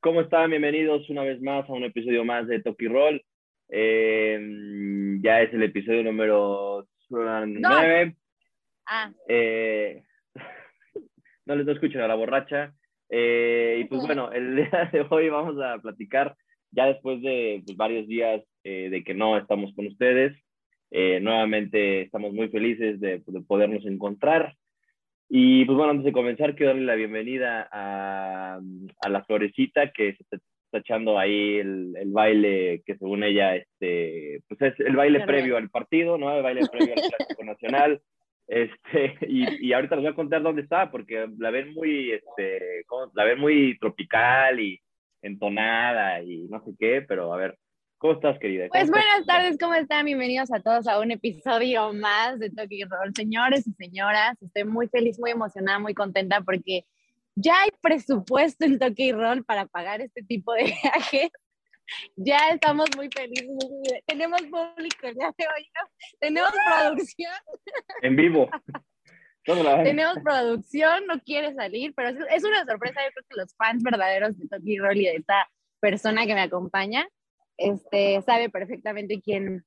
¿Cómo están? Bienvenidos una vez más a un episodio más de Toki Roll. Eh, ya es el episodio número 9. Ah, Eh, no les no escuchen a la borracha. Eh, y pues bueno, el día de hoy vamos a platicar ya después de pues, varios días eh, de que no estamos con ustedes. Nuevamente estamos muy felices de, de podernos encontrar. Y pues bueno, antes de comenzar, quiero darle la bienvenida a, a la florecita que se está, está echando ahí el, el, baile que según ella, este, pues es el baile previo al partido, ¿no? El baile previo al Clásico Nacional. Este, y, y ahorita les voy a contar dónde está, porque la ven muy, este, la ven muy tropical y entonada y no sé qué, pero a ver, ¿cómo estás, querida? ¿Cómo pues estás? buenas tardes, ¿cómo están? Bienvenidos a todos a un episodio más de Toki Roll. Señores y señoras, estoy muy feliz, muy emocionada, muy contenta porque ya hay presupuesto en Toki Roll para pagar este tipo de viajes. Ya estamos muy felices. Tenemos público de hoy, ¿no? Tenemos producción, En vivo. Tenemos producción, no quiere salir, pero es, es una sorpresa. Yo creo que los fans verdaderos de Toki Roll y de esta persona que me acompaña, este, sabe perfectamente quién,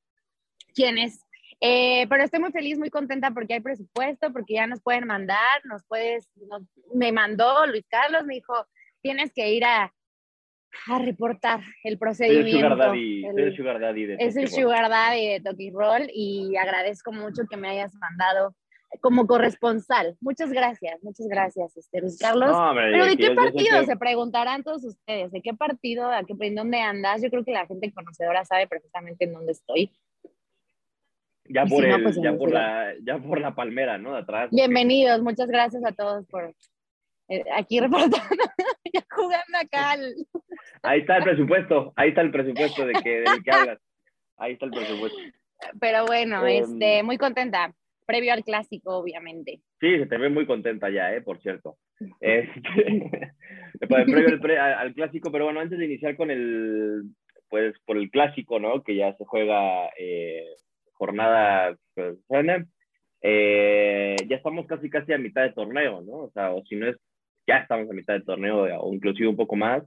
quién es. Eh, pero estoy muy feliz, muy contenta porque hay presupuesto, porque ya nos pueden mandar, nos puedes, nos- me mandó Luis Carlos, me dijo, tienes que ir a, a reportar el Soy el procedimiento. Sugar Daddy, El- soy el Sugar Daddy de es el Toki Roll. Sugar Daddy de Toki Roll y agradezco mucho que me hayas mandado como corresponsal. Muchas gracias, muchas gracias, este, Luis Carlos. No, hombre, Pero ¿de qué partido? Se preguntarán todos ustedes. ¿De qué partido? ¿A qué, ¿En dónde andas? Yo creo que la gente conocedora sabe perfectamente en dónde estoy. Ya por, si no, el, pues, ya, por la, ya por la palmera, ¿no? De atrás. Bienvenidos, muchas gracias a todos por eh, aquí reportando, ya jugando acá. al- Ahí está el presupuesto, ahí está el presupuesto de que, del que hablas. Ahí está el presupuesto. Pero bueno, Em. este, muy contenta. Previo al clásico, obviamente. Sí, se te ve muy contenta ya, ¿eh? Por cierto. Este, previo al, pre- al- clásico, pero bueno, antes de iniciar con el, pues, por el clásico, ¿no? Que ya se juega eh, jornada, pues, eh, ya estamos casi, casi a mitad de torneo, ¿no? O sea, o si no es, ya estamos a mitad de torneo, o inclusive un poco más.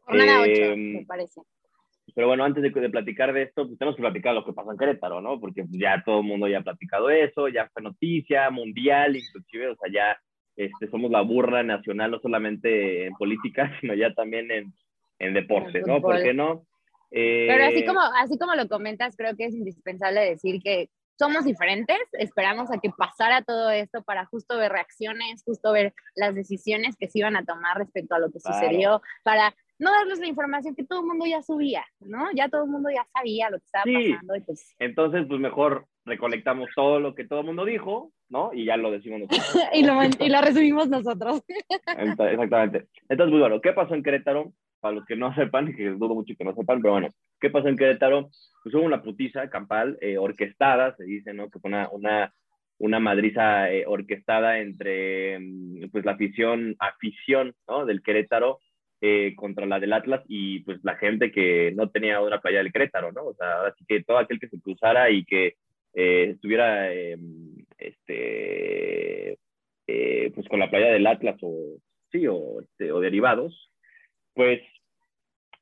Jornada 8, Em, me parece. Pero bueno, antes de, de platicar de esto, pues tenemos que platicar lo que pasó en Querétaro, ¿no? Porque pues, ya todo el mundo ya ha platicado eso, ya fue noticia mundial, inclusive, o sea, ya este, somos la burra nacional, no solamente en política, sino ya también en, en deporte, En ¿no? ¿Por qué no? Eh, Pero así como, así como lo comentas, creo que es indispensable decir que somos diferentes. Esperamos a que pasara todo esto para justo ver reacciones, justo ver las decisiones que se iban a tomar respecto a lo que Claro. sucedió, para no darles la información que todo el mundo ya subía, ¿no? Ya todo el mundo ya sabía lo que estaba Sí. pasando. Y pues, Entonces, pues mejor recolectamos todo lo que todo el mundo dijo, ¿no? Y ya lo decimos nosotros. y, lo, y lo resumimos nosotros. Ent- Exactamente. Entonces, muy bueno, ¿qué pasó en Querétaro? Para los que no sepan, que dudo mucho que no sepan, pero bueno, ¿qué pasó en Querétaro? Pues hubo una putiza campal eh, orquestada, se dice, ¿no? Que fue una, una, una madriza eh, orquestada entre mm, pues la afición, afición, ¿no? Del Querétaro eh, contra la del Atlas y pues la gente que no tenía una playa del Querétaro, ¿no? O sea, así que todo aquel que se cruzara y que eh, estuviera, eh, este, eh, pues con la playa del Atlas o, sí, o, este, o derivados, pues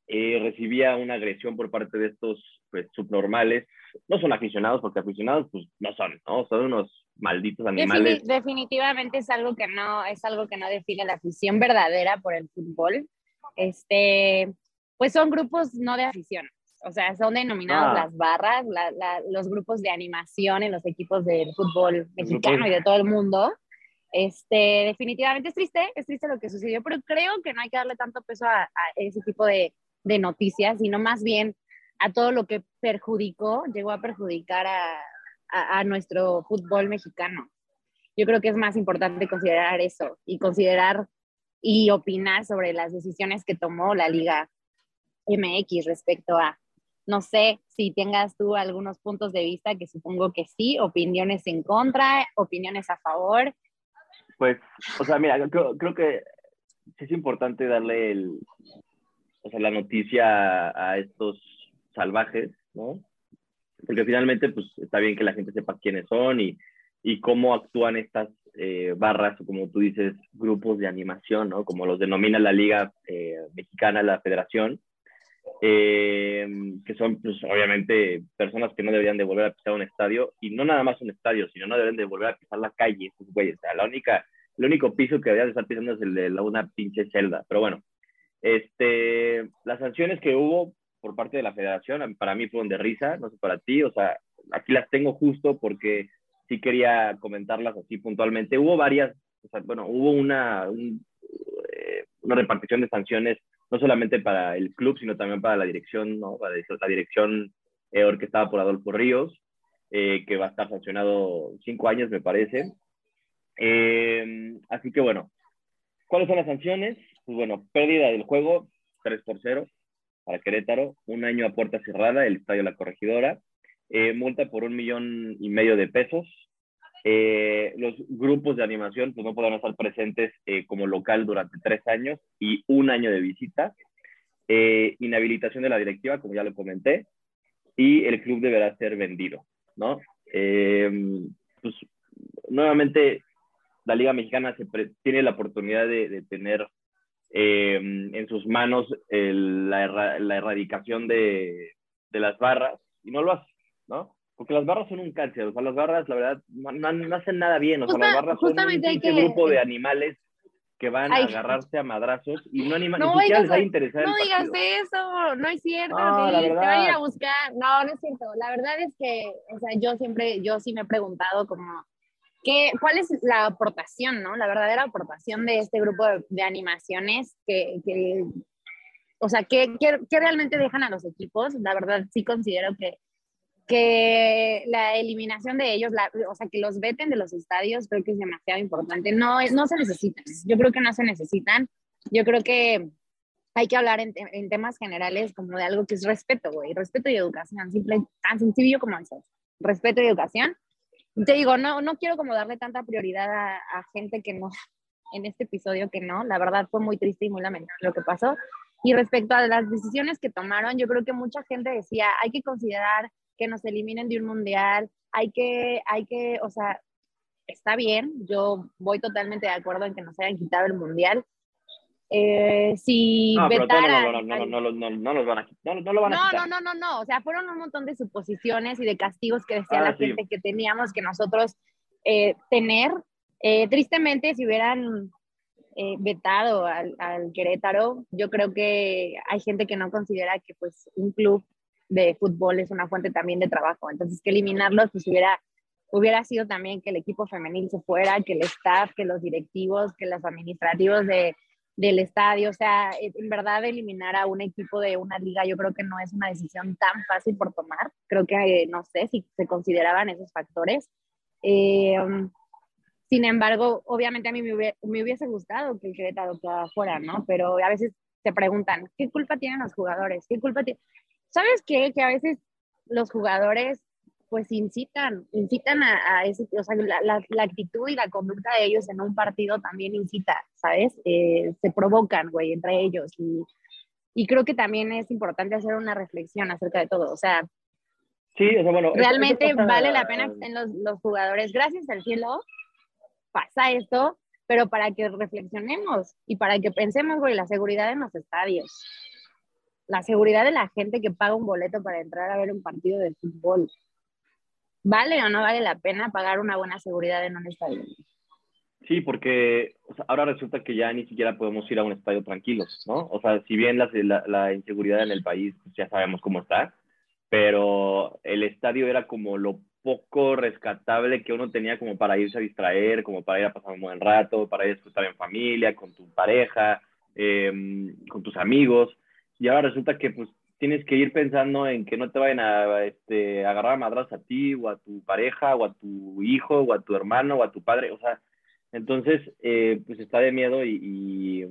recibía una agresión por parte de estos pues, subnormales. No son aficionados, porque aficionados pues no son, ¿no? Son unos malditos animales. Defini- definitivamente es algo que no es algo que no define la afición verdadera por el fútbol. Este, pues son grupos no de afición, o sea, son denominados Ah. las barras, la- la- los grupos de animación en los equipos del fútbol mexicano y de todo el mundo. Este, definitivamente es triste, es triste lo que sucedió, pero creo que no hay que darle tanto peso a, a ese tipo de, de noticias, sino más bien a todo lo que perjudicó, llegó a perjudicar a, a, a nuestro fútbol mexicano. Yo creo que es más importante considerar eso y considerar y opinar sobre las decisiones que tomó la Liga MX respecto a, no sé si tengas tú algunos puntos de vista, que supongo que sí, opiniones en contra, opiniones a favor. Pues, o sea, mira, creo, creo que es importante darle el, o sea, la noticia a estos salvajes, ¿no? Porque finalmente, pues, está bien que la gente sepa quiénes son y, y cómo actúan estas, eh, barras, o como tú dices, grupos de animación, ¿no? Como los denomina la Liga eh, Mexicana, la Federación, eh, que son, pues, obviamente, personas que no deberían de volver a pisar un estadio, y no nada más un estadio, sino no deben de volver a pisar la calle, pues, güey, o sea, la única, el único piso que deberían de estar pisando es el de la, una pinche celda, pero bueno, este, las sanciones que hubo por parte de la federación, para mí fueron de risa, no sé para ti, o sea, aquí las tengo justo porque sí quería comentarlas así puntualmente. Hubo varias, o sea, bueno, hubo una, eh, una repartición de sanciones, no solamente para el club, sino también para la dirección, ¿no? Para la dirección eh, orquestada por Adolfo Ríos, eh, que va a estar sancionado cinco años, me parece. Eh, así que bueno, ¿cuáles son las sanciones? Pues bueno, pérdida del juego, 3 por 0 para Querétaro, un año a puerta cerrada, el Estadio La Corregidora, eh, multa por un millón y medio de pesos. Eh, los grupos de animación pues, no podrán estar presentes eh, como local durante tres años y un año de visita. inhabilitación de la directiva, como ya lo comenté, y el club deberá ser vendido, ¿no? pues, nuevamente, la Liga Mexicana se tiene la oportunidad de, de tener en sus manos la, la, erradicación de, de, las barras y no lo hace. ¿No? Porque las barras son un cáncer, o sea, las barras, la verdad, no, hacen nada bien, o sea, las barras son un grupo de animales que van a agarrarse a madrazos y no animan, no, ni siquiera les va a interesar No digas eso, no es cierto, no, te van a ir a buscar, no, no es cierto, la verdad es que, o sea, yo siempre, yo sí me he preguntado como, ¿qué, ¿cuál es la aportación, no? La verdadera aportación de este grupo de, animaciones que, que, o sea, ¿qué, qué realmente dejan a los equipos? La verdad sí considero que que la eliminación de ellos, o sea, que los veten de los estadios, creo que es demasiado importante. No, no se necesitan, yo creo que no se necesitan. Yo creo que hay que hablar en, en temas generales como de algo que es respeto, güey, respeto y educación, simple, tan sencillo como eso, respeto y educación. Te digo, no, no quiero como darle tanta prioridad a, a gente que no, en este episodio que no, la verdad fue muy triste y muy lamentable lo que pasó. Y respecto a las decisiones que tomaron, yo creo que mucha gente decía, hay que considerar que nos eliminen de un mundial, hay que, hay que, o sea, está bien, yo voy totalmente de acuerdo en que nos hayan quitado el mundial. Eh, si no, vetaran, no, no, no, no, no, los van a no, no lo van a quitar. No, no, no, no, o sea, fueron un montón de suposiciones y de castigos que decía la gente que teníamos que nosotros eh, tener. Eh, tristemente, si hubieran vetado al, al, Querétaro, yo creo que hay gente que no considera que pues un club de fútbol es una fuente también de trabajo. Entonces, que eliminarlos, pues hubiera, hubiera sido también que el equipo femenil se fuera, que el staff, que los directivos, que los administrativos de, del estadio, o sea, en verdad eliminar a un equipo de una liga, yo creo que no es una decisión tan fácil por tomar. Creo que, no sé si se consideraban esos factores. Eh, sin embargo, obviamente a mí me hubiese gustado que el Querétaro quedara fuera, ¿no? Pero a veces se preguntan, ¿qué culpa tienen los jugadores? ¿Qué culpa tienen? ¿Sabes qué? Que a veces los jugadores pues incitan, incitan a, a ese, o sea, la, la, actitud y la conducta de ellos en un partido también incita, ¿sabes? Eh, se provocan, güey, entre ellos. Y, y, creo que también es importante hacer una reflexión acerca de todo. O sea, sí, o sea bueno, realmente vale la pena en los, los jugadores. Gracias al cielo pasa esto, pero para que reflexionemos y para que pensemos, güey, la seguridad en los estadios la seguridad de la gente que paga un boleto para entrar a ver un partido de fútbol. ¿Vale o no vale la pena pagar una buena seguridad en un estadio? Sí, porque ahora resulta que ya ni siquiera podemos ir a un estadio tranquilos, ¿no? O sea, si bien la, la, inseguridad en el país, pues ya sabemos cómo está, pero el estadio era como lo poco rescatable que uno tenía como para irse a distraer, como para ir a pasar un buen rato, para ir a disfrutar en familia, con tu pareja, em, con tus amigos y ahora resulta que pues tienes que ir pensando en que no te vayan a este, agarrar a madras a ti o a tu pareja o a tu hijo o a tu hermano o a tu padre, o sea, entonces eh, pues está de miedo y,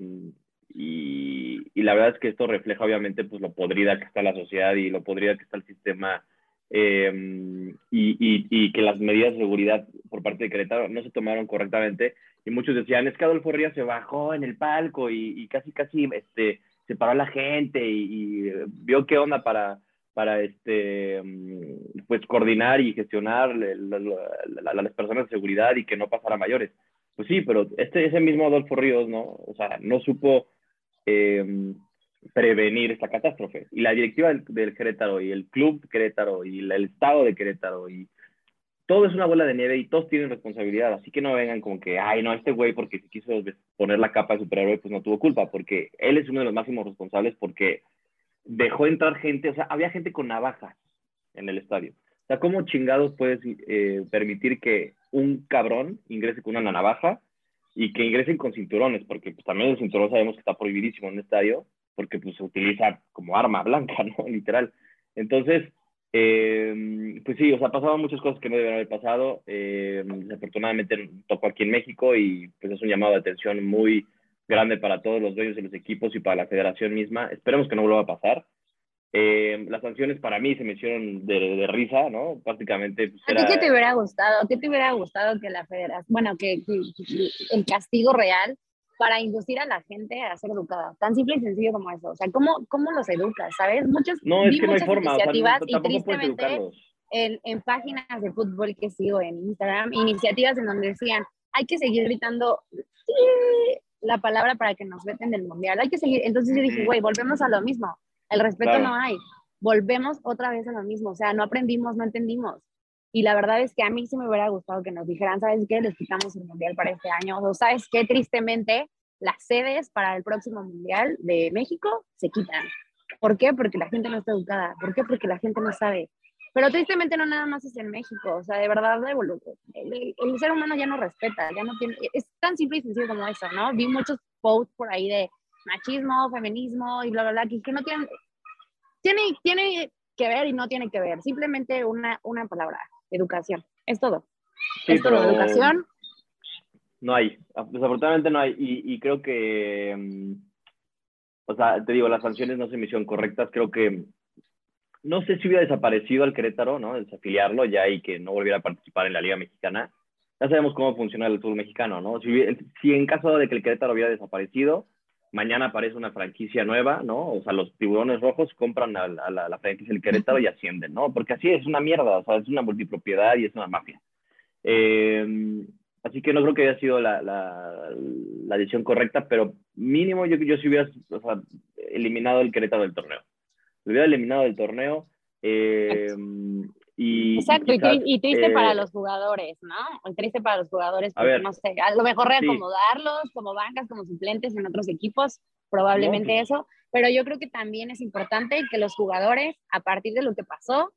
y, y, la verdad es que esto refleja obviamente pues lo podrida que está la sociedad y lo podrida que está el sistema em, y, que las medidas de seguridad por parte de Querétaro no se tomaron correctamente. Y muchos decían es que Adolfo Ríos se bajó en el palco y, casi casi este se paró la gente y, vio qué onda para, para este, mm, pues coordinar y gestionar las personas de seguridad y que no pasara mayores. Pues sí, pero este, ese mismo Adolfo Ríos, ¿no? O sea, no supo em, prevenir esta catástrofe. Y la directiva del, Querétaro y el club Querétaro y el estado de Querétaro y todo es una bola de nieve y todos tienen responsabilidad. Así que no vengan como que, ay, no, este güey porque se quiso poner la capa de superhéroe, pues no tuvo culpa, porque él es uno de los máximos responsables porque dejó entrar gente, o sea, había gente con navajas en el estadio. O sea, ¿cómo chingados puedes eh, permitir que un cabrón ingrese con una navaja y que ingresen con cinturones? Porque pues, también el cinturón sabemos que está prohibidísimo en el estadio, porque pues, se utiliza como arma blanca, ¿no? Literal. Entonces, eh, pues sí, o sea, pasaban muchas cosas que no debían haber pasado. Eh, desafortunadamente tocó aquí en México y pues es un llamado de atención muy grande para todos los dueños de los equipos y para la federación misma. Esperemos que no vuelva a pasar. Eh, las sanciones para mí se me hicieron de, risa, ¿no? Prácticamente. Pues, ¿A ti qué te hubiera gustado? ¿Qué te hubiera gustado que la federación, bueno, que, el castigo real para inducir a la gente a ser educada? Tan simple y sencillo como eso. O sea, ¿cómo, cómo los educas? ¿Sabes? Muchos, no, es que no hay forma. Iniciativas y tristemente en, en páginas de fútbol que sigo en Instagram, iniciativas en donde decían, hay que seguir gritando la palabra para que nos veten del mundial. Hay que seguir. Entonces yo dije, güey, volvemos a lo mismo el respeto no hay. Volvemos otra vez a lo mismo, o sea, no aprendimos, no entendimos. Y la verdad es que a mí sí me hubiera gustado que nos dijeran, ¿sabes qué? Les quitamos el mundial para este año. O ¿sabes qué? Tristemente, las sedes para el próximo mundial de México se quitan. ¿Por qué? Porque la gente no está educada. ¿Por qué? Porque la gente no sabe. Pero tristemente no nada más es en México. O sea, de verdad, el, el ser humano ya no respeta, ya no tiene. Es tan simple y sencillo como eso, ¿no? Vi muchos posts por ahí de machismo, feminismo y bla, bla, bla, que, no tienen, tiene, tiene que ver y no tiene que ver, simplemente una, una palabra, educación, es todo. es todo, educación. No hay, desafortunadamente no hay, y, y creo que, mm, o sea, te digo, las sanciones no se me hicieron correctas, creo que, no sé si hubiera desaparecido al Querétaro, ¿no? Desafiliarlo ya y que no volviera a participar en la Liga Mexicana. Ya sabemos cómo funciona el fútbol mexicano, ¿no? Si, si en caso de que el Querétaro hubiera desaparecido, mañana aparece una franquicia nueva, ¿no? O sea, los tiburones rojos compran a, la, franquicia del Querétaro y ascienden, ¿no? Porque así es una mierda, o sea, es una multipropiedad y es una mafia. Eh, así que no creo que haya sido la, la, decisión correcta, pero mínimo yo, yo si hubiera o sea, eliminado el Querétaro del torneo. Lo hubiera eliminado del torneo. Eh, Exacto, y, triste para eh, los jugadores, ¿no? triste para los jugadores, porque no sé, a lo mejor reacomodarlos como bancas, como suplentes en otros equipos, probablemente eso, pero yo creo que también es importante que los jugadores, a partir de lo que pasó,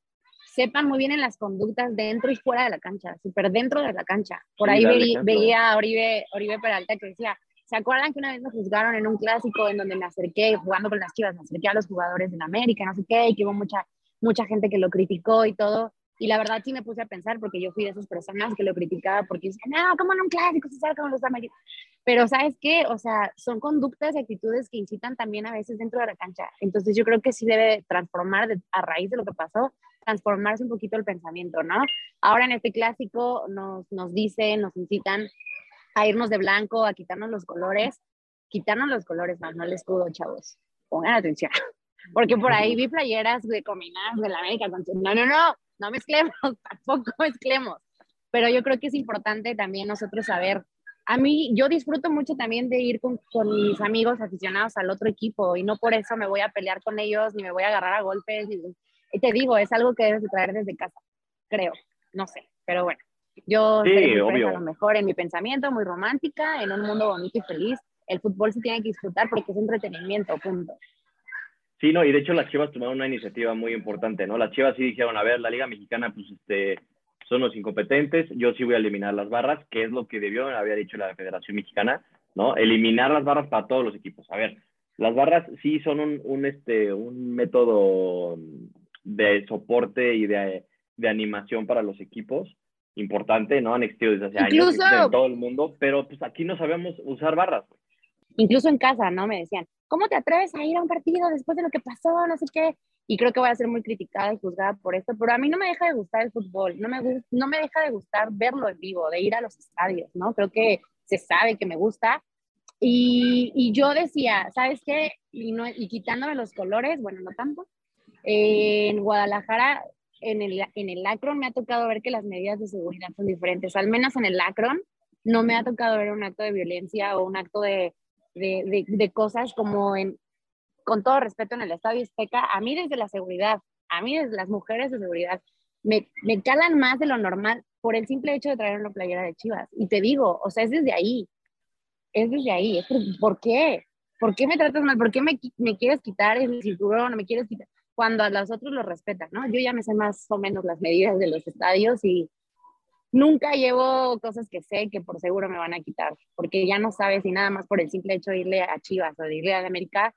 sepan muy bien en las conductas dentro y fuera de la cancha, súper dentro de la cancha. Por ahí veía a Oribe, Oribe Peralta que decía, ¿se acuerdan que una vez nos juzgaron en un clásico en donde me acerqué, jugando con las chivas, me acerqué a los jugadores de América, no sé qué, y que hubo mucha mucha gente que lo criticó y todo. Y la verdad sí me puse a pensar porque yo fui de esas personas que lo criticaba porque decían, no, ¿cómo en un clásico se sabe como los americanos? Pero ¿sabes qué? O sea, son conductas y actitudes que incitan también a veces dentro de la cancha. Entonces yo creo que sí debe transformar a raíz de lo que pasó, transformarse un poquito el pensamiento, ¿no? Ahora en este clásico nos, nos dicen, nos incitan a irnos de blanco, a quitarnos los colores, quitarnos los colores más, no el escudo, chavos. Pongan atención. Porque por ahí vi playeras de combinadas de la América No, no, no, no mezclemos, tampoco mezclemos. Pero yo creo que es importante también nosotros saber. A mí, yo disfruto mucho también de ir con, con mis amigos aficionados al otro equipo y no por eso me voy a pelear con ellos ni me voy a agarrar a golpes. Y, te digo, es algo que debes de traer desde casa, creo. No sé, pero bueno. Yo sí, obvio. a lo mejor en mi pensamiento, muy romántica, en un mundo bonito y feliz. El fútbol se tiene que disfrutar porque es entretenimiento, punto. Sí, no, y de hecho las Chivas tomaron una iniciativa muy importante, ¿no? Las Chivas sí dijeron, a ver, la Liga Mexicana, pues, este, son los incompetentes, yo sí voy a eliminar las barras, que es lo que debió, había dicho la Federación Mexicana, ¿no? Eliminar las barras para todos los equipos. A ver, las barras sí son un, un este, un método de soporte y de, de animación para los equipos importante, ¿no? Han existido desde hace años en todo el mundo, pero pues aquí no sabemos usar barras. Incluso en casa, ¿no? Me decían, ¿cómo te atreves a ir a un partido después de lo que pasó? No sé qué. Y creo que voy a ser muy criticada y juzgada por esto, pero a mí no me deja de gustar el fútbol, no me, no me deja de gustar verlo en vivo, de ir a los estadios, ¿no? Creo que se sabe que me gusta. Y, y yo decía, ¿sabes qué? Y, no, y quitándome los colores, bueno, no tanto. en Guadalajara, en el, en el Akron, me ha tocado ver que las medidas de seguridad son diferentes, al menos en el Akron no me ha tocado ver un acto de violencia o un acto de, de, de, cosas como en, con todo respeto en el Estadio Azteca, a mí desde la seguridad, a mí desde las mujeres de seguridad, me, me calan más de lo normal por el simple hecho de traer una playera de Chivas. Y te digo, o sea, es desde ahí, es desde ahí, es por, qué? ¿Por qué me tratas mal? ¿Por qué me, me quieres quitar el cinturón? ¿Me quieres quitar? Cuando a los otros lo respetan, ¿no? Yo ya me sé más o menos las medidas de los estadios y nunca llevo cosas que sé que por seguro me van a quitar, porque ya no sabes si nada más por el simple hecho de irle a Chivas o de irle a América,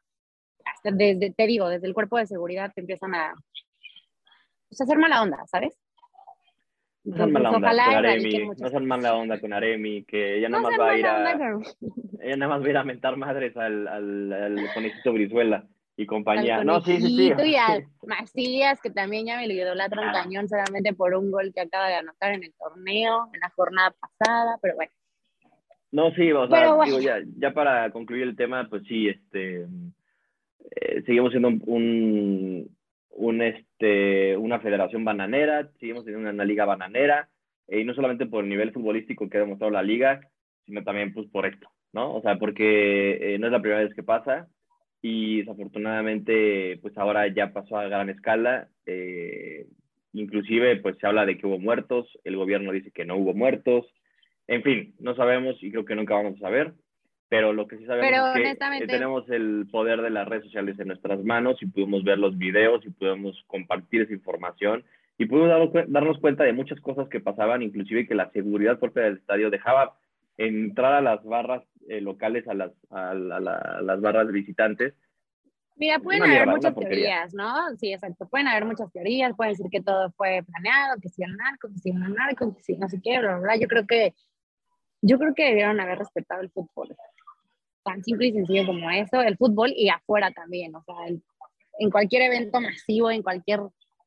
hasta desde, te digo, desde el cuerpo de seguridad te empiezan a, pues, hacer mala onda, ¿sabes? No son mala onda con Aremi, no mala onda con Aremi, que ella nada más va a ir a, ella nada más va a ir a mentar madres al, al, al Brizuela y compañía. No, sí, sí, sí. Y a Macías, que también ya me lo idolatro un ah. cañón solamente por un gol que acaba de anotar en el torneo, en la jornada pasada, pero bueno. No, sí, o sea, digo, ya, ya para concluir el tema, pues sí, este, eh, seguimos siendo un, un, este, una federación bananera, seguimos teniendo una, liga bananera, eh, y no solamente por el nivel futbolístico que ha demostrado la liga, sino también pues por esto, ¿no? O sea, porque eh, no es la primera vez que pasa, y desafortunadamente pues ahora ya pasó a gran escala, eh, inclusive pues se habla de que hubo muertos, el gobierno dice que no hubo muertos, en fin, no sabemos y creo que nunca vamos a saber, pero lo que sí sabemos es que tenemos el poder de las redes sociales en nuestras manos y podemos ver los videos y podemos compartir esa información y podemos darnos cuenta de muchas cosas que pasaban, inclusive que la seguridad propia del estadio dejaba entrar a las barras eh, locales a las, a, las barras visitantes. Mira, pueden haber muchas teorías, ¿no? Sí, exacto. Pueden haber muchas teorías, pueden decir que todo fue planeado, que si el narco, que si el narco, que si no sé qué, bla, bla, Yo creo que, yo creo que debieron haber respetado el fútbol. Tan simple y sencillo como eso, el fútbol y afuera también, o sea, en cualquier evento masivo, en cualquier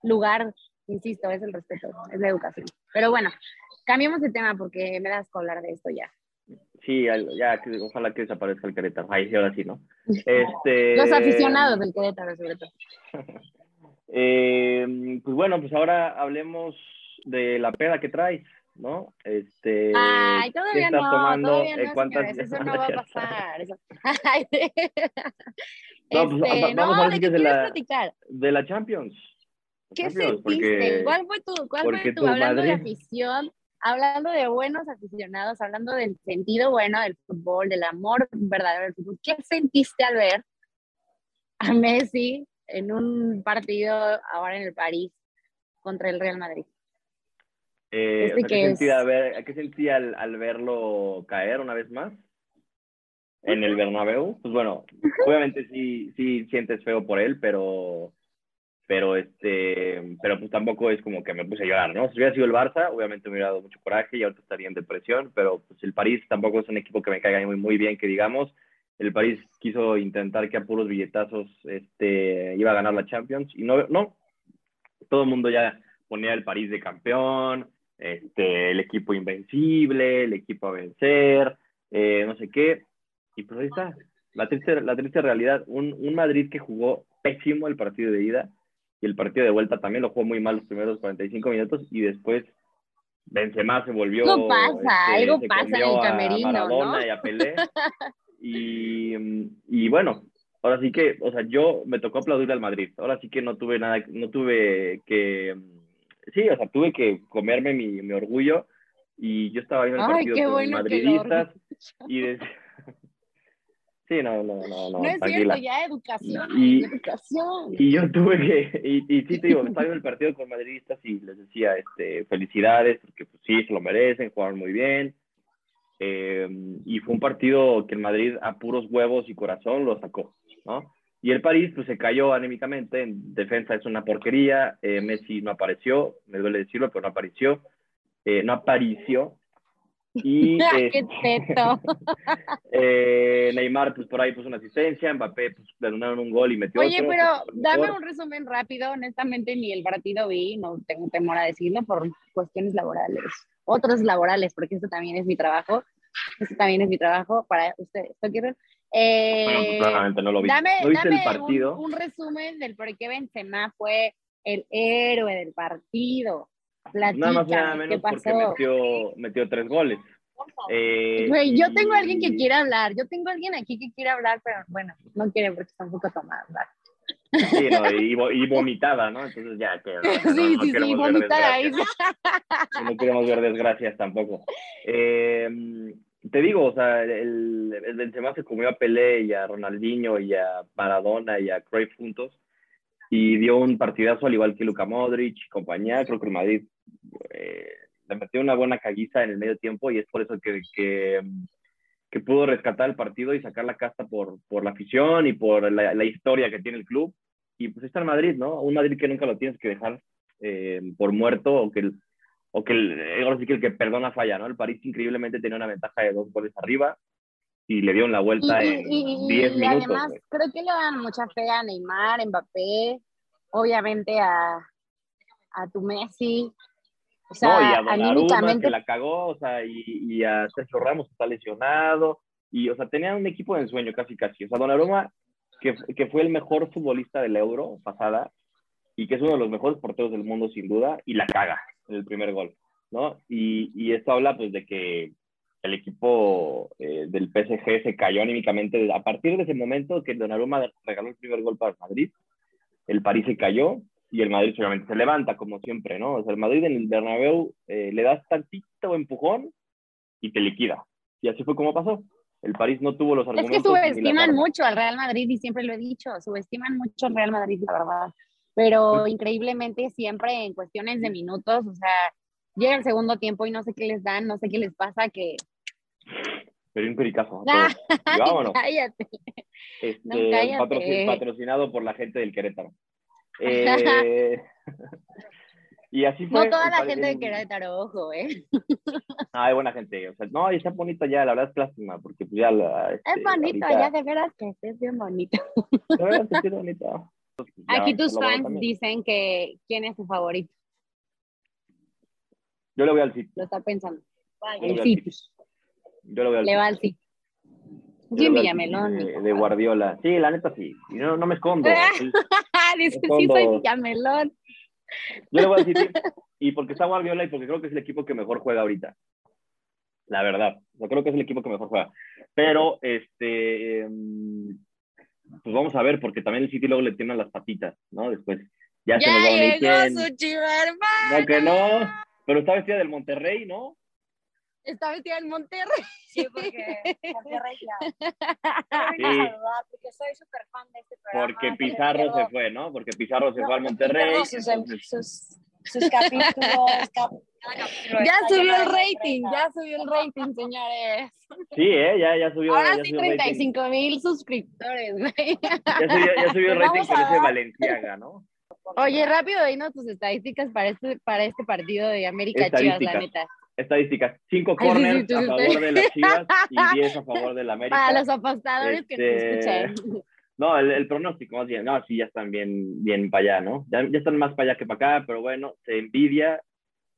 lugar, insisto, es el respeto, es la educación. Pero bueno, cambiemos de tema porque me das que hablar de esto ya. Sí, ya, ojalá que desaparezca el Querétaro. Ahí sí, ahora sí, ¿no? Este... Los aficionados del Querétaro, sobre todo. eh, pues bueno, pues ahora hablemos de la peda que traes, ¿no? Este, Ay, todavía no, tomando? todavía no, ¿Cuántas... eso no va a pasar. Eso... no, pues, este, vamos a ver si es de la, de la Champions. ¿Qué Champions, sentiste? Porque, ¿Cuál fue tu, cuál fue tu, hablando de afición? Hablando de buenos aficionados, hablando del sentido bueno del fútbol, del amor verdadero del fútbol, ¿qué sentiste al ver a Messi en un partido ahora en el París contra el Real Madrid? Eh, este ¿qué, ver, ¿Qué sentía al, verlo caer una vez más? En el Bernabéu, pues bueno, obviamente sí, sí sientes feo por él, pero pero este pero pues tampoco es como que me puse a llorar, ¿no? Si hubiera sido el Barça, obviamente me hubiera dado mucho coraje y ahorita estaría en depresión, pero pues el París tampoco es un equipo que me caiga muy, muy bien, que digamos. El París quiso intentar que a puros billetazos este, iba a ganar la Champions y no, no. Todo el mundo ya ponía el París de campeón, este, el equipo invencible, el equipo a vencer, eh, no sé qué. Y pues ahí está, la triste, la triste realidad, un, un Madrid que jugó pésimo el partido de ida, y el partido de vuelta también lo jugó muy mal los primeros 45 minutos y después Benzema se volvió... No pasa, este, algo pasa en el camerino, ¿no? y a Pelé. y, y bueno, ahora sí que, o sea, yo me tocó aplaudir al Madrid. Ahora sí que no tuve nada, no tuve que, sí, o sea, tuve que comerme mi, mi orgullo y yo estaba viendo el partido con bueno madridistas y decía, Sí, no, no, no. No, no es cierto, ya educación, y, educación. Y yo tuve que, y, y sí te digo, me estaba viendo el partido con madridistas y les decía, este, felicidades, porque pues sí, se lo merecen, jugaron muy bien. Eh, y fue un partido que el Madrid a puros huevos y corazón lo sacó, ¿no? Y el París, pues se cayó anímicamente, en defensa es una porquería, eh, Messi no apareció, me duele decirlo, pero no apareció, eh, no apareció, y ¡Qué teto! eh, Neymar, pues por ahí puso una asistencia, Mbappé, pues le donaron un gol y metió Oye, pero dame un resumen rápido, honestamente ni el partido vi, no tengo temor a decirlo, por cuestiones laborales, otros laborales, porque esto también es mi trabajo, esto también es mi trabajo para ustedes, eh, bueno, pues claramente no lo vi. Dame, ¿No viste el partido? Un, un, resumen del por qué Benzema fue el héroe del partido. Nada más nada menos porque metió, metió tres goles. Eh, Güey, yo tengo a alguien que quiere hablar, yo tengo a alguien aquí que quiere hablar, pero bueno, no quiere porque está un poco tomada. Sí, no, y, y vomitada, ¿no? Entonces ya que no, no, Sí, no sí, sí, vomitada. desgracias. no queremos ver desgracias tampoco. Eh, te digo, o sea, el, el Benzema se comió a Pelé y a Ronaldinho y a Maradona y a Cruyff juntos y dio un partidazo al igual que Luka Modric y compañía. Creo que el Madrid eh, le metió una buena caguiza en el medio tiempo y es por eso que, que, que pudo rescatar el partido y sacar la casta por, por la afición y por la, la historia que tiene el club. Y pues está el Madrid, ¿no? Un Madrid que nunca lo tienes que dejar eh, por muerto o que el, o que el, eh, ahora sí que el que perdona falla, ¿no? El París increíblemente tenía una ventaja de dos goles arriba y le dieron la vuelta Y, en y- y- 10 y minutos. además, güey. creo que le dan mucha fe a Neymar, Mbappé, obviamente a, a tu Messi. O sea, no, y a Donnarumma que la cagó, o sea, y, y a Sergio Ramos que está lesionado, y, o sea, tenían un equipo de ensueño casi casi. O sea, Donnarumma, que, que fue el mejor futbolista del Euro pasada, y que es uno de los mejores porteros del mundo sin duda, y la caga en el primer gol, ¿no? Y, y esto habla pues de que el equipo eh, del PSG se cayó anímicamente. A partir de ese momento que Donnarumma regaló el primer gol para Madrid, el París se cayó y el Madrid solamente se levanta, como siempre, ¿no? O sea, el Madrid en el Bernabéu eh, le das tantito empujón y te liquida. Y así fue como pasó. El París no tuvo los es argumentos. que ni las subestiman mucho al Real Madrid y siempre lo he dicho, subestiman mucho al Real Madrid, la verdad. Pero Pues increíblemente siempre en cuestiones de minutos, o sea, llega el segundo tiempo y no sé qué les dan, no sé qué les pasa, que... Pero un pericazo. Ah, vámonos. Cállate. Este, no, cállate. patroci- patrocinado por la gente del Querétaro. Eh, y así fue. No toda la gente de Querétaro, ojo, ¿eh? Ah, hay buena gente. O sea, no, y está bonito ya, la verdad es lástima, porque pues ya la. Es este, bonito, ahorita- ya de veras que es bien bonito. La verdad es que es bonito. Pues, ya Aquí tus fans dicen que quién es su favorito, Yo le voy al City. lo está pensando. El City. Yo le voy al le City. va al City. Yo Jim le voy al City Villamelón. De, de Guardiola. Sí, la neta sí. Y no, no me escondo. Sí. Dice, sí, soy. Villamelón. Yo le voy al City. Y porque está Guardiola y porque creo que es el equipo que mejor juega ahorita. La verdad. Yo creo que es el equipo que mejor juega. Pero, este. em, Pues vamos a ver, porque también el City luego le tienen las patitas, ¿no? Después. Ya, se nos va a unir quién. su chiva hermana. No, que no. Pero está vestida del Monterrey, ¿no? Está vestida en Monterrey. Sí, porque. Yo vine Sí. a saludar porque soy súper fan de este programa. Porque que Pizarro se fue, ¿no? Porque Pizarro se no, fue al Monterrey. Sus, entonces- sus, sus capítulos. cap- capítulo Ya subió el rating, ya subió el rating, señores. Sí, ¿eh? Ya, ya subió. Ahora ya sí, subió el rating. 35 mil suscriptores, güey. Ya subió, ya subió el rating a ese Valenciaga, ¿no? Oye, rápido, dinos tus estadísticas para este, para este partido de América Chivas, la neta. Estadísticas. Cinco Ay, sí, sí, corners tú- a favor de las Chivas y 10 a favor de la América. Para los apostadores que nos Este, escuchan. No, el, el pronóstico más bien. No, sí, ya están bien, bien para allá, ¿no? Ya, ya están más para allá que para acá, pero bueno, se envidia.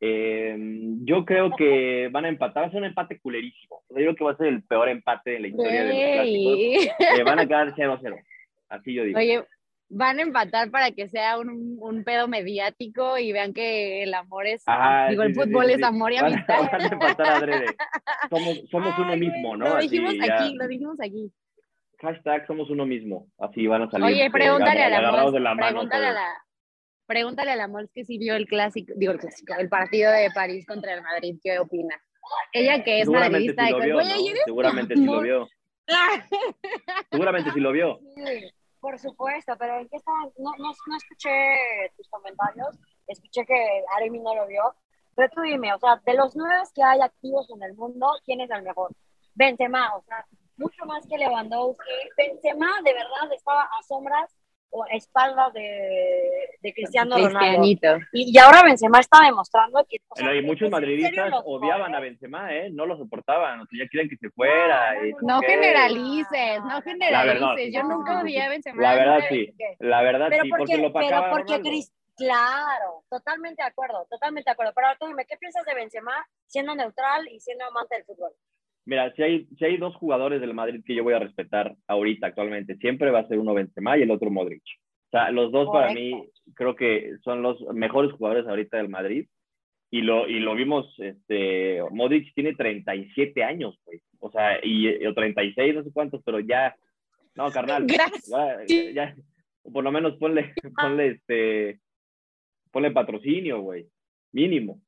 Eh, yo creo que van a empatar. Va a ser un empate culerísimo. Yo creo que va a ser el peor empate de la historia de los clásicos. Eh, van a quedar 0-0. Así yo digo. Oye, van a empatar para que sea un, un pedo mediático y vean que el amor es, Ajá, digo, sí, el fútbol sí, es amor y Van amistad. Van a empatar adrede. Somos, somos uno Ay, mismo, ¿no? Lo Así, dijimos ya. aquí, lo dijimos aquí. Hashtag somos uno mismo. Así van a salir. Oye, eh, pregúntale a la Mols, de la mano pregúntale a la, pregúntale a la Mols que sí vio el clásico, digo el clásico, el partido de París contra el Madrid, ¿qué opina? Ella que es madridista Güey, ¿no? Seguramente sí lo vio. Seguramente sí lo vio. Por supuesto, pero ¿en qué estaban? No, no, no escuché tus comentarios, escuché que Aremi no lo vio. Pero tú dime, o sea, de los nueve que hay activos en el mundo, ¿quién es el mejor? Benzema, o sea, mucho más que Lewandowski. Benzema de verdad estaba a sombras o a espaldas de, de Cristiano Ronaldo. Cristianito. Y, y ahora Benzema está demostrando que... o sea, Pero y que- muchos madridistas odiaban a Benzema, ¿eh? No lo soportaban. O sea, ya quieren que se fuera. No, no, y- no, generalices, no verdad, generalices. Yo sí, nunca odié a. Benzema. La verdad sí. La verdad Pero sí, porque, porque lo pero porque Ronaldo. Cris- claro, totalmente de acuerdo, totalmente de acuerdo. Pero ahora tú dime, ¿qué piensas de Benzema siendo neutral y siendo amante del fútbol? Mira, si hay, si hay dos jugadores del Madrid que yo voy a respetar ahorita actualmente, siempre va a ser uno Benzema y el otro Modric. O sea, los dos para mí creo que son los mejores jugadores ahorita del Madrid. Y lo, y lo vimos, este, Modric tiene 37 años, pues. O sea, y, y 36, no sé cuántos, pero ya, no, carnal. Gracias. Ya, ya, por lo menos ponle, ponle, este, ponle patrocinio, güey. Mínimo.